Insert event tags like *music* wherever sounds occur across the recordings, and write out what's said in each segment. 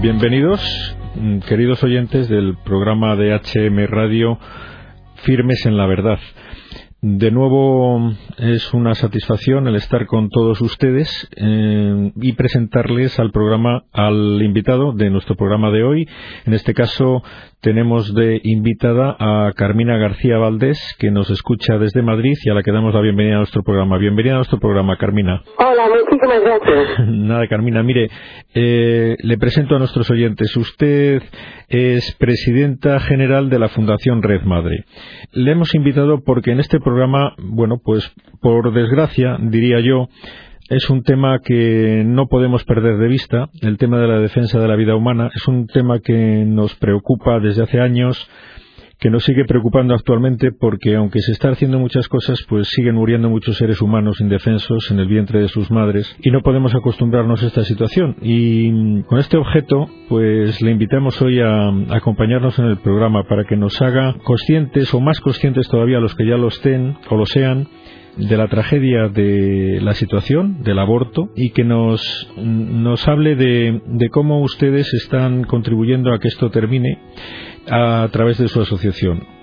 Bienvenidos, mm, queridos oyentes del programa de HM Radio Firmes en la Verdad. De nuevo es una satisfacción el estar con todos ustedes eh, y presentarles al programa, al invitado de nuestro programa de hoy. En este caso tenemos de invitada a Carmina García Valdés, que nos escucha desde Madrid y a la que damos la bienvenida a nuestro programa. Bienvenida a nuestro programa, Carmina. Hola, *laughs* Nada, Carmina, mire, eh, le presento a nuestros oyentes. Usted es presidenta general de la Fundación Red Madre. Le hemos invitado porque en este programa, bueno, pues por desgracia, diría yo, es un tema que no podemos perder de vista, el tema de la defensa de la vida humana. Es un tema que nos preocupa desde hace años, que nos sigue preocupando actualmente porque aunque se está haciendo muchas cosas, pues siguen muriendo muchos seres humanos indefensos en el vientre de sus madres y no podemos acostumbrarnos a esta situación. Y con este objeto, pues le invitamos hoy a acompañarnos en el programa para que nos haga conscientes o más conscientes todavía los que ya lo estén o lo sean de la tragedia de la situación del aborto y que nos, nos hable de, de cómo ustedes están contribuyendo a que esto termine a través de su asociación.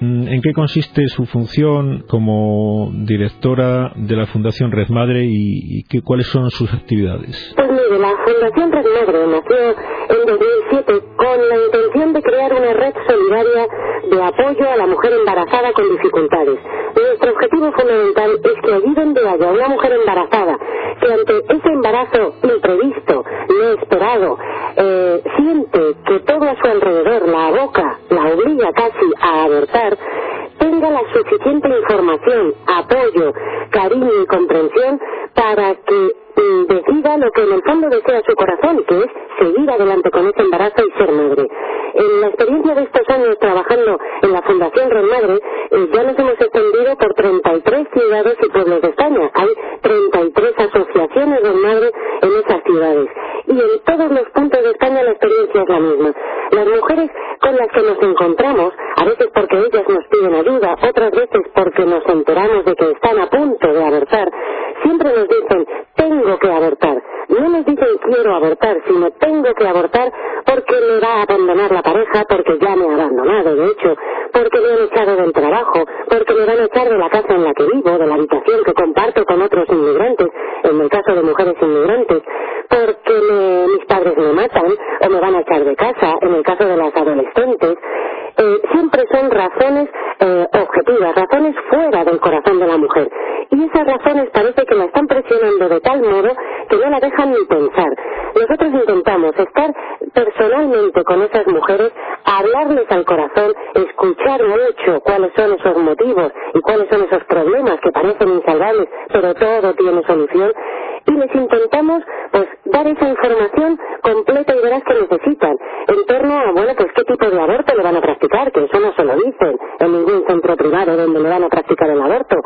¿En qué consiste su función como directora de la Fundación Red Madre y, qué, cuáles son sus actividades? Pues mire, la Fundación Red Madre nació en 2007 con la intención de crear una red solidaria de apoyo a la mujer embarazada con dificultades. Nuestro objetivo fundamental es que allí donde haya una mujer embarazada que ante ese embarazo imprevisto, no esperado, eh, siente que todo a su alrededor la aboca, la obliga casi a abortar, tenga la suficiente información, apoyo, cariño y comprensión para que mm, decida lo que en el fondo desea su corazón, que es seguir adelante con ese embarazo y ser madre. En la experiencia de estos años trabajando en la Fundación Red Madre, eh, ya nos hemos extendido por 33 ciudades y pueblos de España. Hay 33 asociaciones Red Madre en esas ciudades. Y en todos los puntos de España la experiencia es la misma. Las mujeres con las que nos encontramos, a veces porque ellas nos piden ayuda, otras veces porque nos enteramos de que están a punto de abortar, siempre nos dicen, tengo que abortar. No nos dicen quiero abortar, sino tengo que abortar porque me va a abandonar la pareja, porque ya me ha abandonado, de hecho, porque me han echado del trabajo, porque me van a echar de la casa en la que vivo, de la habitación que comparto con otros inmigrantes, en el caso de mujeres inmigrantes, porque mis padres me matan o me van a echar de casa, en el caso de las adolescentes. Eh, siempre son razones eh, objetivas, razones fuera del corazón de la mujer. Y esas razones parece que la están presionando de tal modo que no la dejan ni pensar. Nosotros intentamos estar personalmente con esas mujeres, hablarles al corazón, escuchar mucho cuáles son esos motivos y cuáles son esos problemas que parecen insalvables, pero todo tiene solución y les intentamos pues dar esa información completa y veraz que necesitan. En torno a bueno pues qué tipo de aborto le van a practicar que eso no se lo dicen en ningún centro privado donde le van a practicar el aborto.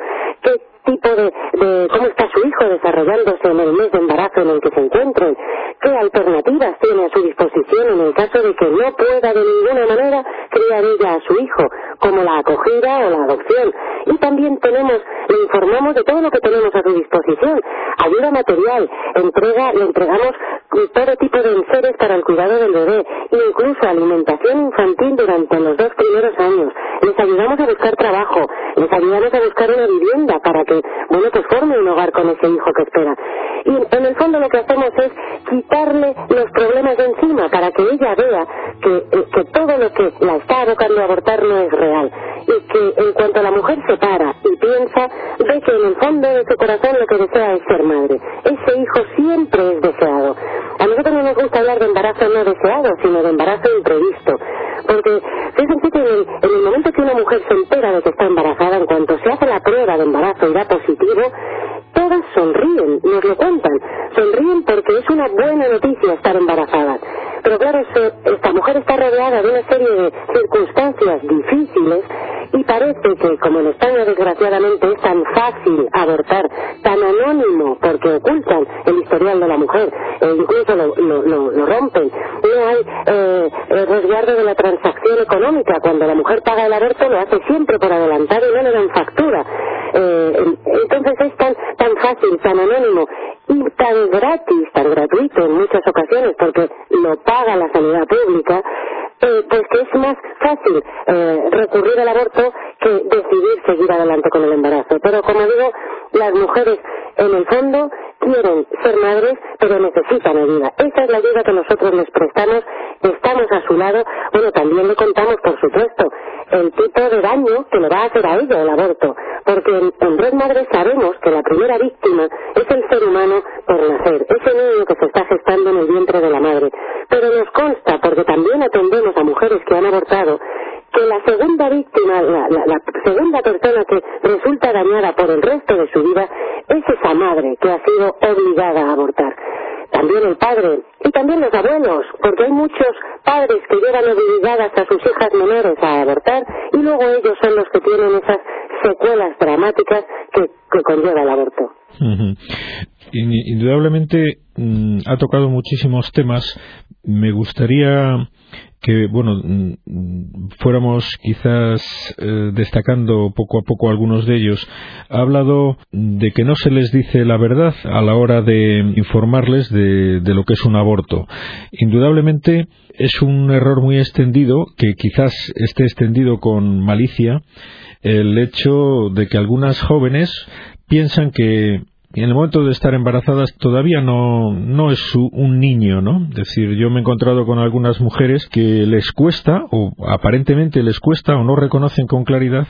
Qué tipo de, de, cómo está su hijo desarrollándose en el mes de embarazo en el que se encuentren, qué alternativas tiene a su disposición en el caso de que no pueda de ninguna manera criar ella a su hijo, como la acogida o la adopción. Y también tenemos, le informamos de todo lo que tenemos a su disposición, ayuda material, entrega, le entregamos todo tipo de enseres para el cuidado del bebé, incluso alimentación infantil durante los dos primeros años. Les ayudamos a buscar trabajo, les ayudamos a buscar una vivienda para que, bueno, pues forme un hogar con ese hijo que espera. Y en el fondo lo que hacemos es quitarle los problemas de encima para que ella vea que, eh, que todo lo que la está abocando a abortar no es real. Y que en cuanto la mujer se para y piensa, ve que en el fondo de su corazón lo que desea es ser madre. Ese hijo siempre es deseado. A nosotros no nos gusta hablar de embarazo no deseado, sino de embarazo imprevisto. Porque fíjense que en el, en el momento que una mujer se entera de que está embarazada, en cuanto se hace la prueba de embarazo y da positivo, todas sonríen, nos lo cuentan. Sonríen porque es una buena noticia estar embarazada. Pero claro, esta mujer está rodeada de una serie de circunstancias difíciles y parece que, como en España desgraciadamente es tan fácil abortar, tan anónimo, porque ocultan el historial de la mujer, e incluso lo, lo, rompen, no hay eh, resguardo de la transacción económica. Cuando la mujer paga el aborto lo hace siempre por adelantado y no le dan factura. Eh, entonces es tan, tan fácil, tan anónimo y tan gratis, tan gratuito en muchas ocasiones, porque lo paga la sanidad pública, eh, pues que es más fácil eh, recurrir al aborto que decidir seguir adelante con el embarazo. Pero como digo, las mujeres en el fondo quieren ser madres, pero necesitan ayuda. Esa es la ayuda que nosotros les prestamos, estamos a su lado. Bueno, también le contamos, por supuesto, el tipo de daño que le va a hacer a ella el aborto, porque en, Red Madre sabemos que la primera víctima es el ser humano por nacer, ese niño que se está gestando en el vientre de la madre. Pero nos consta, porque también atendemos a mujeres que han abortado, que la segunda víctima, la, segunda persona que resulta dañada por el resto de su vida es esa madre que ha sido obligada a abortar. También el padre y también los abuelos, porque hay muchos padres que llevan obligadas a sus hijas menores a abortar y luego ellos son los que tienen esas secuelas dramáticas que, conlleva el aborto. Indudablemente mm, ha tocado muchísimos temas. Me gustaría que bueno mm, fuéramos quizás eh, destacando poco a poco algunos de ellos. Ha hablado de que no se les dice la verdad a la hora de informarles de, de lo que es un aborto. Indudablemente es un error muy extendido que quizás esté extendido con malicia el hecho de que algunas jóvenes piensan que en el momento de estar embarazadas todavía no, no es un niño, ¿no? Es decir, yo me he encontrado con algunas mujeres que les cuesta, o aparentemente les cuesta, o no reconocen con claridad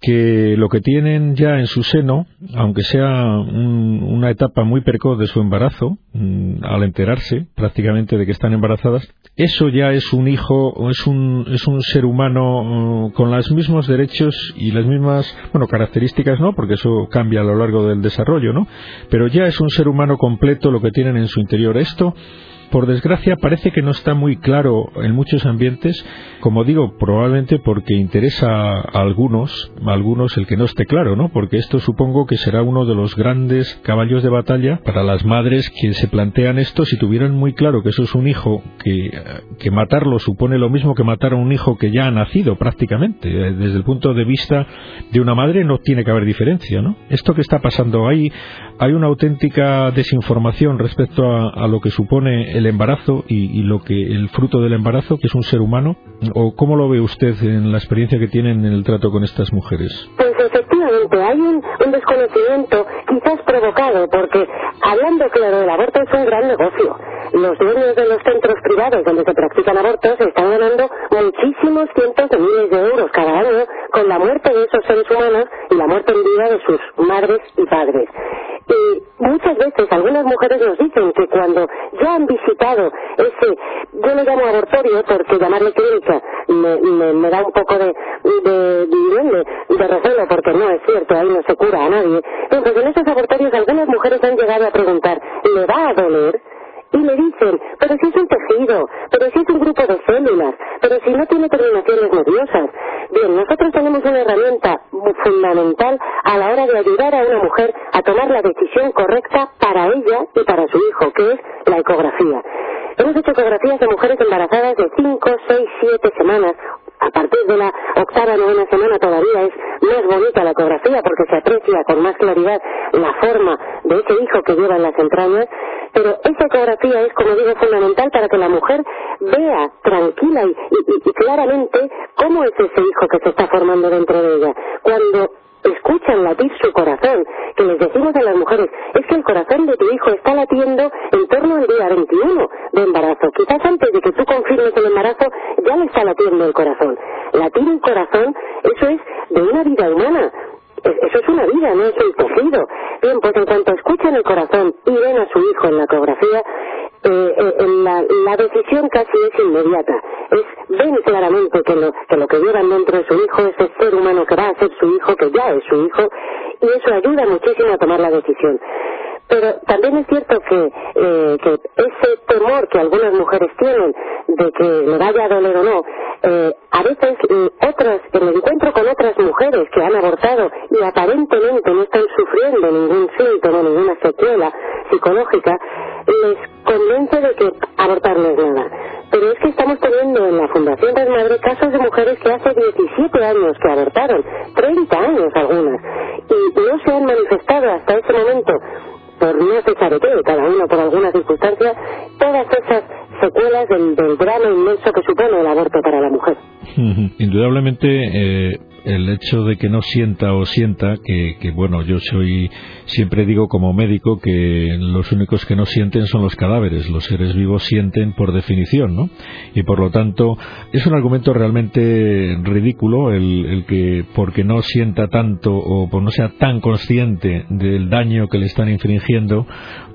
que lo que tienen ya en su seno, aunque sea una etapa muy precoz de su embarazo, mm, al enterarse prácticamente de que están embarazadas, eso ya es un hijo, es un, es un ser humano mm, con los mismos derechos y las mismas, bueno, características no, porque eso cambia a lo largo del desarrollo, ¿no? Pero ya es un ser humano completo lo que tienen en su interior. Esto por desgracia parece que no está muy claro en muchos ambientes, como digo, probablemente porque interesa a algunos, a algunos el que no esté claro, ¿no? Porque esto supongo que será uno de los grandes caballos de batalla para las madres que se plantean esto si tuvieran muy claro que eso es un hijo que, que matarlo supone lo mismo que matar a un hijo que ya ha nacido prácticamente. Desde el punto de vista de una madre no tiene que haber diferencia, ¿no? Esto que está pasando ahí, hay una auténtica desinformación respecto a, a lo que supone el embarazo y, lo que el fruto del embarazo, que es un ser humano, o cómo lo ve usted en la experiencia que tiene en el trato con estas mujeres? Pues efectivamente hay un, desconocimiento quizás provocado porque hablando claro el aborto es un gran negocio. Los dueños de los centros privados donde se practican abortos están ganando muchísimos cientos de miles de euros cada año con la muerte de esos seres humanos y la muerte en vida de sus madres y padres. Y muchas veces algunas mujeres nos dicen que cuando ya han visitado ese, yo lo llamo abortorio porque llamarle clínica me, da un poco de, de, de, de, porque no es cierto, ahí no se cura a nadie. Entonces en esos abortorios algunas mujeres han llegado a preguntar, ¿le va a doler? Y le dicen, pero si es un tejido, pero si es un grupo de células, pero si no tiene terminaciones nerviosas. Bien, nosotros tenemos una herramienta fundamental a la hora de ayudar a una mujer a tomar la decisión correcta para ella y para su hijo, que es la ecografía. Hemos hecho ecografías de mujeres embarazadas de 5, 6, 7 semanas a partir de la octava, novena semana todavía es más bonita la ecografía porque se aprecia con más claridad la forma de ese hijo que lleva en las entrañas, pero esa ecografía es, como digo, fundamental para que la mujer vea tranquila y, y claramente cómo es ese hijo que se está formando dentro de ella. Cuando escuchan latir su corazón, que les decimos a las mujeres, es que el corazón de tu hijo está latiendo en torno al día 21 de embarazo. Quizás antes de que tú confirmes el embarazo ya le está latiendo el corazón. Latir un corazón, eso es de una vida humana. Eso es una vida, no es un tejido. Bien, pues en cuanto escuchan el corazón y ven a su hijo en la ecografía, eh, eh, la, la, decisión casi es inmediata. Es, ven claramente que lo, que lo que llevan dentro de su hijo es el ser humano que va a ser su hijo, que ya es su hijo, y eso ayuda muchísimo a tomar la decisión. Pero también es cierto que, eh, que ese temor que algunas mujeres tienen de que le vaya a doler o no, eh, a veces eh, otras, que me encuentro con otras mujeres que han abortado y aparentemente no están sufriendo ningún síntoma, ninguna secuela psicológica, les convence de que abortar no es nada. Pero es que estamos teniendo en la Fundación de Madre casos de mujeres que hace 17 años que abortaron, 30 años algunas, y no se han manifestado hasta ese momento no se sabe qué, cada uno por alguna circunstancia, todas esas secuelas del, del drama inmenso que supone el aborto para la mujer. *laughs* Indudablemente, eh, el hecho de que no sienta o sienta, que, que, bueno, yo soy, siempre digo como médico que los únicos que no sienten son los cadáveres, los seres vivos sienten por definición, ¿no? Y por lo tanto, es un argumento realmente ridículo el, el que porque no sienta tanto o por no sea tan consciente del daño que le están infringiendo,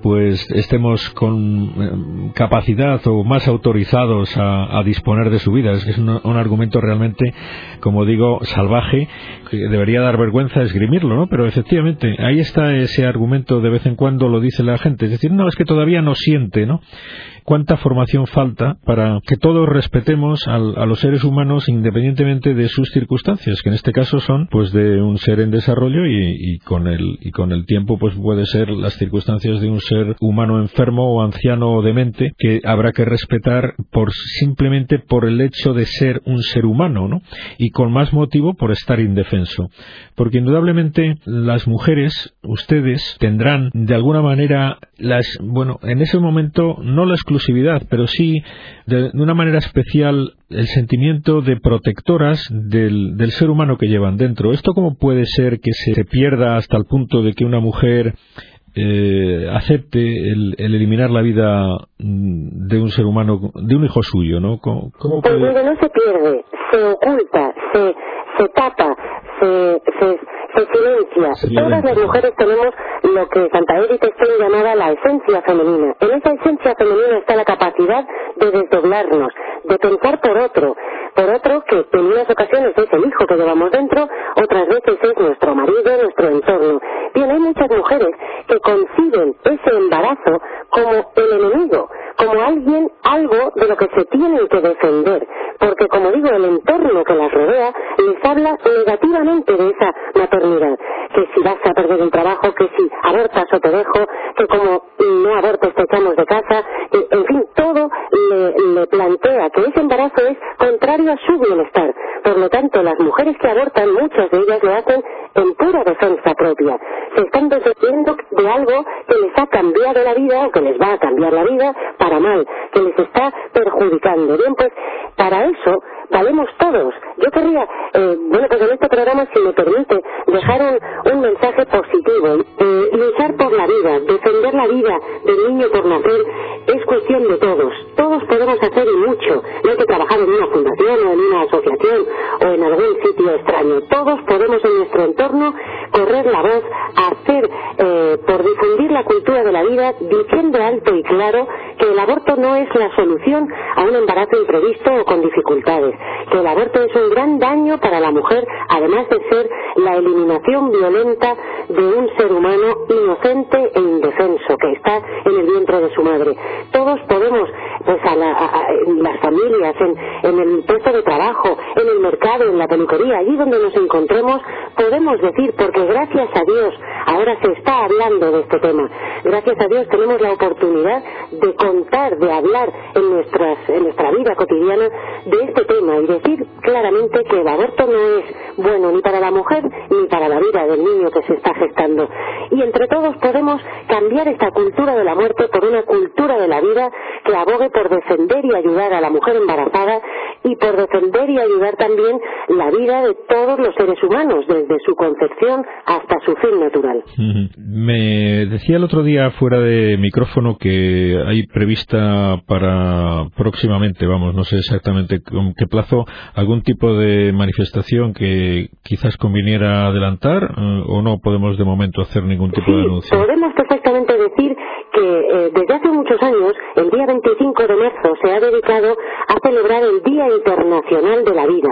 pues estemos con eh, capacidad o más autorizados a, a disponer de su vida. Es, es un, un argumento realmente, como digo, salvaje que debería dar vergüenza esgrimirlo, ¿no? Pero efectivamente, ahí está ese argumento de vez en cuando lo dice la gente. Es decir, no, es que todavía no siente, ¿no? cuánta formación falta para que todos respetemos a los seres humanos independientemente de sus circunstancias, que en este caso son pues de un ser en desarrollo y, con el y con el tiempo pues puede ser las circunstancias de un ser humano enfermo o anciano o demente que habrá que respetar por simplemente por el hecho de ser un ser humano, ¿no? Y con más motivo por estar indefenso, porque indudablemente las mujeres, ustedes tendrán de alguna manera las bueno, en ese momento no la exclusividad, pero sí de, una manera especial el sentimiento de protectoras del, del, ser humano que llevan dentro. ¿Esto cómo puede ser que se pierda hasta el punto de que una mujer eh, acepte el, el, eliminar la vida mm, de un ser humano, de un hijo suyo, ¿no? ¿Cómo, cómo puede... Pues no se pierde, se oculta, se, se tapa, se, se, se silencia. Todas las mujeres tenemos lo que Santa Edith Stein llamaba la esencia femenina. En esa esencia femenina está la capacidad de desdoblarnos, de pensar por otro, por otro que en unas ocasiones es el hijo que llevamos dentro, otras veces es nuestro marido, nuestro entorno. Bien, hay muchas mujeres que conciben ese embarazo como el enemigo, como alguien, algo de lo que se tienen que defender, porque como digo, el entorno que las rodea les habla negativamente de esa maternidad, que si vas a perder un trabajo, que si abortas o te dejo, que como no abortes te echamos de casa, en fin, todo le, plantea que ese embarazo es contrario a su bienestar. Por lo tanto, las mujeres que abortan, muchas de ellas lo hacen en pura defensa propia. Se están defendiendo de algo que les ha cambiado la vida que les va a cambiar la vida para mal, que les está perjudicando. Bien, pues para eso valemos todos. Yo querría, eh, bueno, pues en este programa, si me permite, dejar un, un mensaje positivo. Eh, luchar por la vida, defender la vida del niño por nacer, es cuestión de todos. Todos podemos hacer y mucho. No hay que trabajar en una fundación o en una asociación o en algún sitio extraño. Todos podemos en nuestro entorno correr la voz, hacer eh, por difundir la cultura de la vida, diciendo alto y claro que el aborto no es la solución a un embarazo imprevisto o con dificultades, que el aborto es un gran daño para la mujer, además de ser la eliminación violenta de un ser humano inocente e indefenso que está en el vientre de su madre. Todos podemos, pues a, la, en las familias, en, en el puesto de trabajo, en el mercado, en la peluquería, allí donde nos encontremos, podemos decir, porque gracias a Dios ahora se está hablando de este tema, gracias a Dios tenemos la oportunidad de contar, de hablar en, nuestras, en nuestra vida cotidiana de este tema y decir claramente que el aborto no es bueno ni para la mujer ni para la vida del niño que se está gestando. Y entre todos podemos cambiar esta cultura de la muerte por una cultura de la vida que abogue por defender y ayudar a la mujer embarazada y por defender y ayudar también la vida de todos los seres humanos, desde su concepción hasta su fin natural. Me decía el otro día fuera de micrófono que hay prevista para próximamente, vamos, no sé exactamente con qué plazo, algún tipo de manifestación que quizás conviniera adelantar eh, o no podemos de momento hacer ningún tipo de anuncio. Podemos perfectamente decir que eh, desde hace muchos años, el día 25 de marzo, se ha dedicado a celebrar el Día Internacional de la Vida.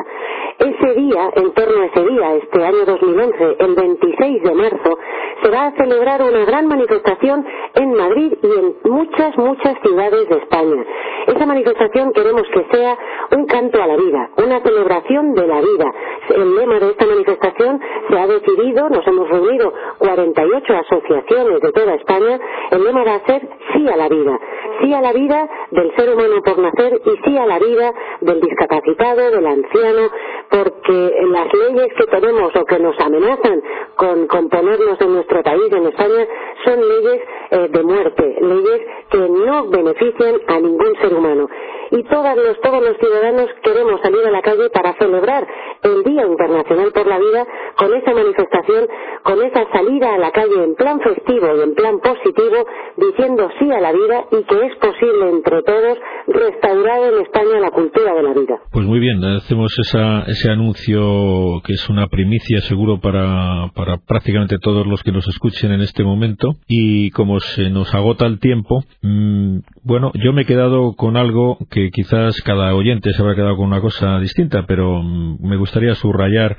Ese día, en torno a ese día, este año 2011, el 26 de marzo, se va a celebrar una gran manifestación en Madrid y en muchas, muchas ciudades de España. Esa manifestación queremos que sea un canto a la vida, una celebración de la vida. El lema de esta manifestación se ha decidido, nos hemos reunido 48 asociaciones de toda España, el lema va a ser sí a la vida. sí a la vida del ser humano por nacer y sí a la vida del discapacitado, del anciano, porque las leyes que tenemos o que nos amenazan con, ponernos en nuestro país, en España, son leyes eh, de muerte, leyes que no benefician a ningún ser humano. Y todos los, todos los ciudadanos queremos salir a la calle para celebrar el Día Internacional por la Vida con esa manifestación, con esa salida a la calle en plan festivo y en plan positivo, diciendo sí a la vida y que es posible entre todos restaurar en España la cultura de la vida. Pues muy bien, hacemos ese anuncio que es una primicia seguro para, para prácticamente todos los que nos escuchen en este momento y como se nos agota el tiempo, mmm, bueno, yo me he quedado con algo que quizás cada oyente se habrá quedado con una cosa distinta, pero mm, me gustaría subrayar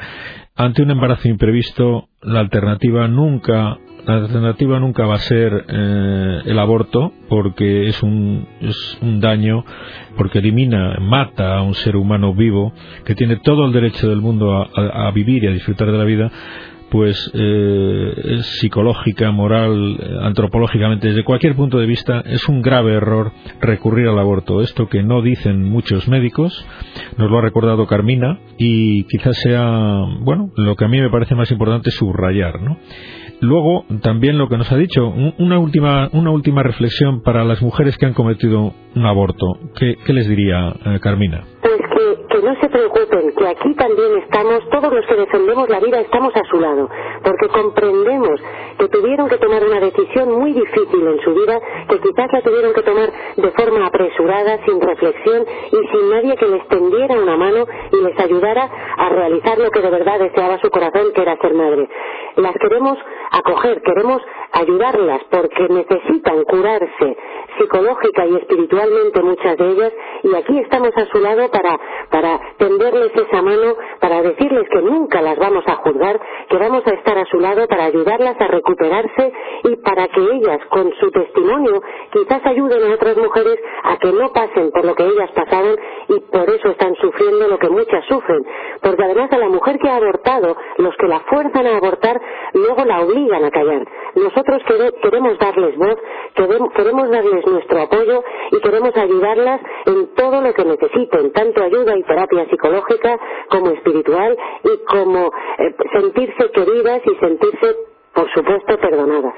ante un embarazo imprevisto la alternativa nunca la alternativa nunca va a ser eh, el aborto porque es un, es un daño, porque elimina, mata a un ser humano vivo que tiene todo el derecho del mundo a vivir y a disfrutar de la vida pues eh, psicológica, moral, antropológicamente, desde cualquier punto de vista, es un grave error recurrir al aborto. Esto que no dicen muchos médicos, nos lo ha recordado Carmina, y quizás sea, bueno, lo que a mí me parece más importante subrayar, ¿no? Luego, también lo que nos ha dicho, una última, una última reflexión para las mujeres que han cometido un aborto. ¿Qué, les diría eh, Carmina? Que, no se preocupen, que aquí también estamos, todos los que defendemos la vida estamos a su lado, porque comprendemos que tuvieron que tomar una decisión muy difícil en su vida, que quizás la tuvieron que tomar de forma apresurada, sin reflexión y sin nadie que les tendiera una mano y les ayudara a realizar lo que de verdad deseaba su corazón, que era ser madre. Las queremos acoger, queremos ayudarlas porque necesitan curarse psicológica y espiritualmente muchas de ellas y aquí estamos a su lado para, para tenderles esa mano, para decirles que nunca las vamos a juzgar, que vamos a estar a su lado para ayudarlas a recuperarse y para que ellas con su testimonio quizás ayuden a otras mujeres a que no pasen por lo que ellas pasaron y por eso están sufriendo lo que muchas sufren. Porque además a la mujer que ha abortado, los que la fuerzan a abortar, luego la obligan a callar. Nosotros queremos darles voz, queremos darles nuestro apoyo y queremos ayudarlas en todo lo que necesiten, tanto ayuda y terapia psicológica como espiritual y como eh, sentirse queridas y sentirse por supuesto, perdonadas.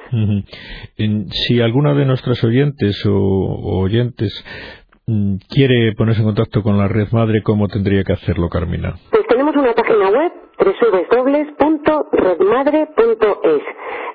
Si alguna de nuestras oyentes o oyentes mm, quiere ponerse en contacto con la red madre, ¿cómo tendría que hacerlo, Carmina? Pues tenemos una página web www.redmadre.es.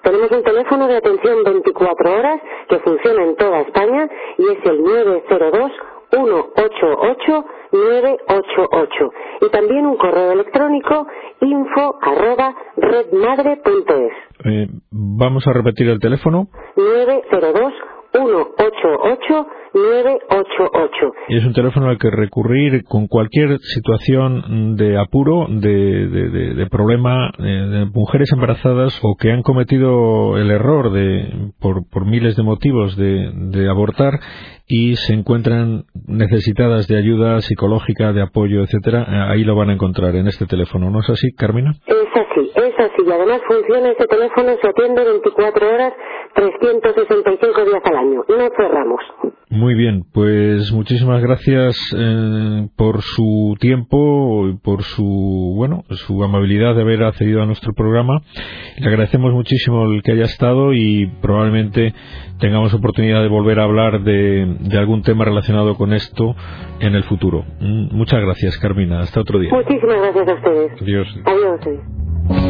Tenemos un teléfono de atención 24 horas que funciona en toda España y es el 902 188 988 y también un correo electrónico info arroba redmadre.es. Eh, vamos a repetir el teléfono. 902 188 988. Y es un teléfono al que recurrir con cualquier situación de apuro, de, de, de, problema, eh, de, mujeres embarazadas o que han cometido el error de, por, por miles de motivos de, abortar y se encuentran necesitadas de ayuda psicológica, de apoyo, etcétera, eh, ahí lo van a encontrar en este teléfono, ¿no es así, Carmina? Es así, es así. Y además funciona este teléfono, se atiende 24 horas, 365 días al año. No cerramos. Muy bien, pues muchísimas gracias eh, por su tiempo y por su bueno su amabilidad de haber accedido a nuestro programa. Le agradecemos muchísimo el que haya estado y probablemente tengamos oportunidad de volver a hablar de, de algún tema relacionado con esto en el futuro. Mm, muchas gracias, Carmina. Hasta otro día. Muchísimas gracias a ustedes. Adiós. Adiós.